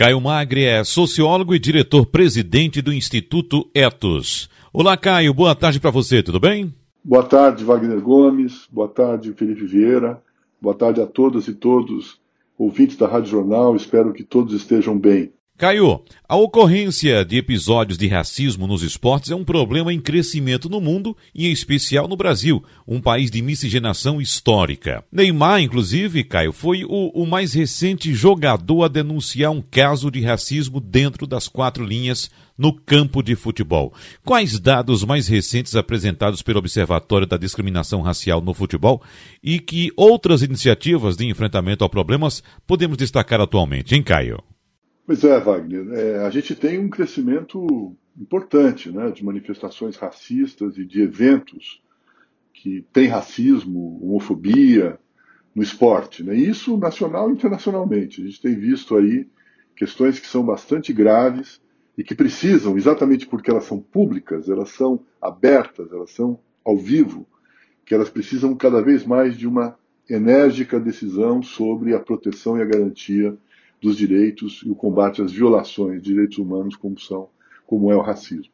Caio Magre é sociólogo e diretor-presidente do Instituto Etos. Olá, Caio, boa tarde para você, tudo bem? Boa tarde, Wagner Gomes, boa tarde, Felipe Vieira, boa tarde a todas e todos, ouvintes da Rádio Jornal, espero que todos estejam bem. Caio, a ocorrência de episódios de racismo nos esportes é um problema em crescimento no mundo e em especial no Brasil, um país de miscigenação histórica. Neymar, inclusive, Caio, foi o, o mais recente jogador a denunciar um caso de racismo dentro das quatro linhas no campo de futebol. Quais dados mais recentes apresentados pelo Observatório da Discriminação Racial no Futebol e que outras iniciativas de enfrentamento a problemas podemos destacar atualmente, hein, Caio? Pois é, Wagner. É, a gente tem um crescimento importante né, de manifestações racistas e de eventos que têm racismo, homofobia no esporte. Né? Isso nacional e internacionalmente. A gente tem visto aí questões que são bastante graves e que precisam, exatamente porque elas são públicas, elas são abertas, elas são ao vivo, que elas precisam cada vez mais de uma enérgica decisão sobre a proteção e a garantia dos direitos e o combate às violações de direitos humanos, como, são, como é o racismo.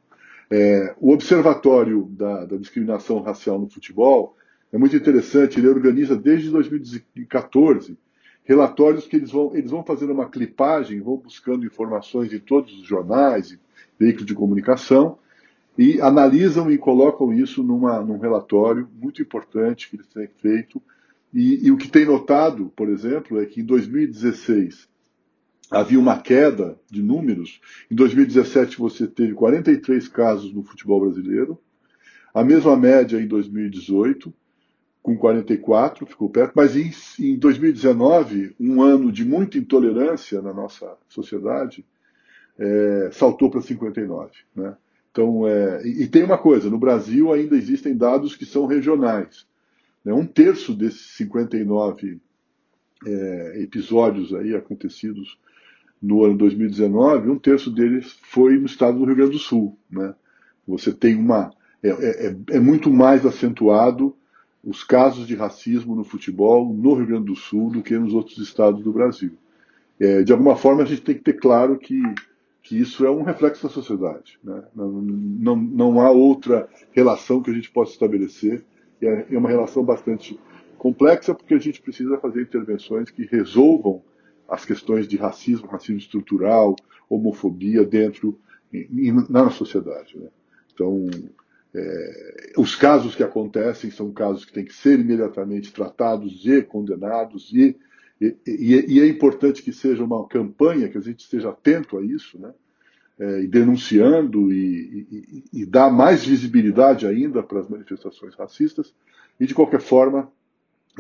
É, o Observatório da, da, Discriminação Racial no Futebol é muito interessante, ele organiza desde 2014 relatórios que eles vão, eles vão fazendo uma clipagem, vão buscando informações em todos os jornais e veículos de comunicação e analisam e colocam isso numa, num relatório muito importante que eles têm feito. E, e o que tem notado, por exemplo, é que em 2016 havia uma queda de números. Em 2017 você teve 43 casos no futebol brasileiro, a mesma média em 2018, com 44, ficou perto, mas em, em 2019, um ano de muita intolerância na nossa sociedade, é, saltou para 59. Né? Então, é, e, e, tem uma coisa: no Brasil ainda existem dados que são regionais. Né? Um terço desses 59 é, episódios aí acontecidos no ano 2019, um terço deles foi no estado do Rio Grande do Sul. Né? Você tem uma. É, é, é, é, muito mais acentuado os casos de racismo no futebol no Rio Grande do Sul do que nos outros estados do Brasil. É, de alguma forma, a gente tem que ter claro que, que isso é um reflexo da sociedade. Né? Não, não, não há outra relação que a gente possa estabelecer. É, é uma relação bastante complexa, porque a gente precisa fazer intervenções que resolvam as questões de racismo, racismo estrutural, homofobia dentro na sociedade. Né? Então, é, os casos que acontecem são casos que têm que ser imediatamente tratados e condenados e, e, e, é importante que seja uma campanha que a gente esteja atento a isso, né? É, e denunciando e, e, dar mais visibilidade ainda para as manifestações racistas e de qualquer forma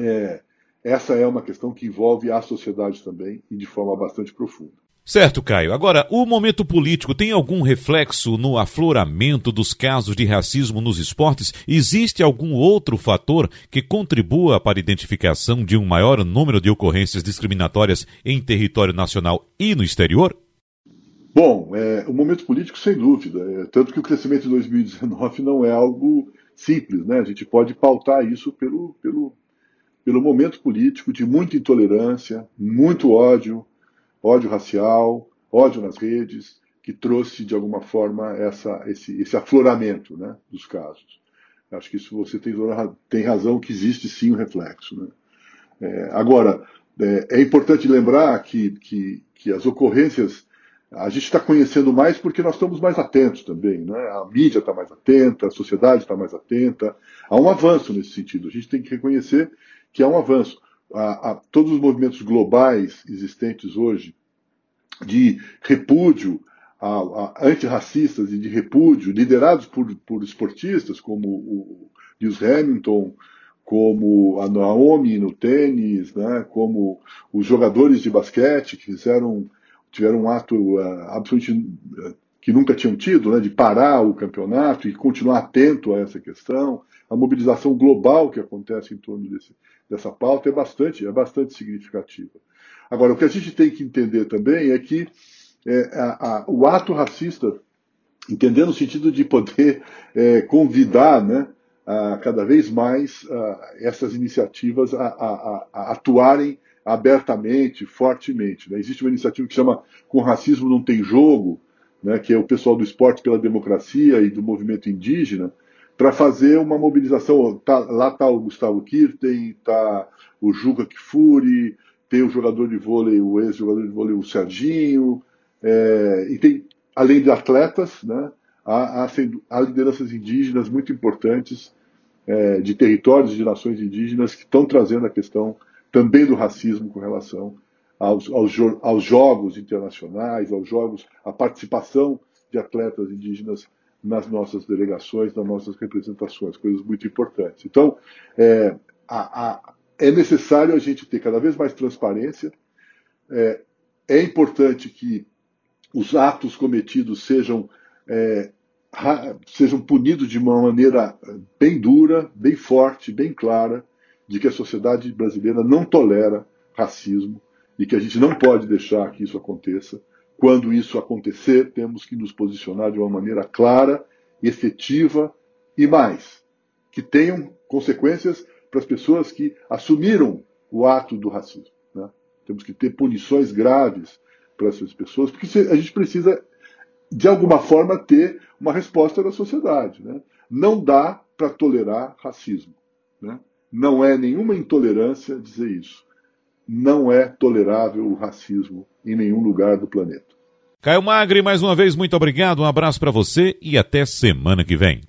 é, essa é uma questão que envolve a sociedade também e de forma bastante profunda. Certo, Caio. Agora, o momento político tem algum reflexo no afloramento dos casos de racismo nos esportes? Existe algum outro fator que contribua para a identificação de um maior número de ocorrências discriminatórias em território nacional e no exterior? Bom, é, o momento político, sem dúvida. É, tanto que o crescimento de 2019 não é algo simples, né? A gente pode pautar isso pelo, pelo, pelo momento político de muita intolerância, muito ódio, ódio racial, ódio nas redes, que trouxe de alguma forma essa, esse, esse afloramento né, dos casos. Acho que isso você tem, tem razão que existe sim um reflexo. Né? É, agora, é, é, importante lembrar que, que, que as ocorrências a gente está conhecendo mais porque nós estamos mais atentos também. Né? A mídia está mais atenta, a sociedade está mais atenta. Há um avanço nesse sentido. A gente tem que reconhecer que é um avanço. A, a, todos os movimentos globais existentes hoje de repúdio a, a, antirracistas e de repúdio, liderados por, por esportistas como o Lewis Hamilton, como a Naomi no tênis, né, como os jogadores de basquete que fizeram, tiveram um ato uh, absolutamente uh, que nunca tinham tido, né, de parar o campeonato e continuar atento a essa questão. A mobilização global que acontece em torno desse, dessa pauta é bastante, é bastante significativa. Agora, o que a gente tem que entender também é que é, a, a, o ato racista, entendendo o sentido de poder é, convidar né, a, cada vez mais essas iniciativas a, a atuarem abertamente, fortemente. Né? Existe uma iniciativa que chama Com Racismo Não Tem Jogo, né, que é o pessoal do Esporte pela Democracia e do movimento indígena, para fazer uma mobilização. Tá, lá está o Gustavo Kirten, está o Juca Kifuri, tem o jogador de vôlei, o ex-jogador de vôlei, o Serginho, é, e tem, além de atletas, né, há, há, há lideranças indígenas muito importantes é, de territórios de nações indígenas que estão trazendo a questão também do racismo com relação aos, aos, aos jogos internacionais, aos jogos, a participação de atletas indígenas nas nossas delegações, nas nossas representações, coisas muito importantes. Então, é, a, a, é necessário a gente ter cada vez mais transparência, é, é importante que os atos cometidos sejam, é, sejam punidos de uma maneira bem dura, bem forte, bem clara, de que a sociedade brasileira não tolera racismo e que a gente não pode deixar que isso aconteça. Quando isso acontecer, temos que nos posicionar de uma maneira clara, efetiva e mais, que tenham consequências para as pessoas que assumiram o ato do racismo. Né? Temos que ter punições graves para essas pessoas, porque a gente precisa, de alguma forma, ter uma resposta da sociedade. Né? Não dá para tolerar racismo. Né? Não é nenhuma intolerância dizer isso. Não é tolerável o racismo em nenhum lugar do planeta. Caio Magri, mais uma vez, muito obrigado, um abraço para você e até semana que vem.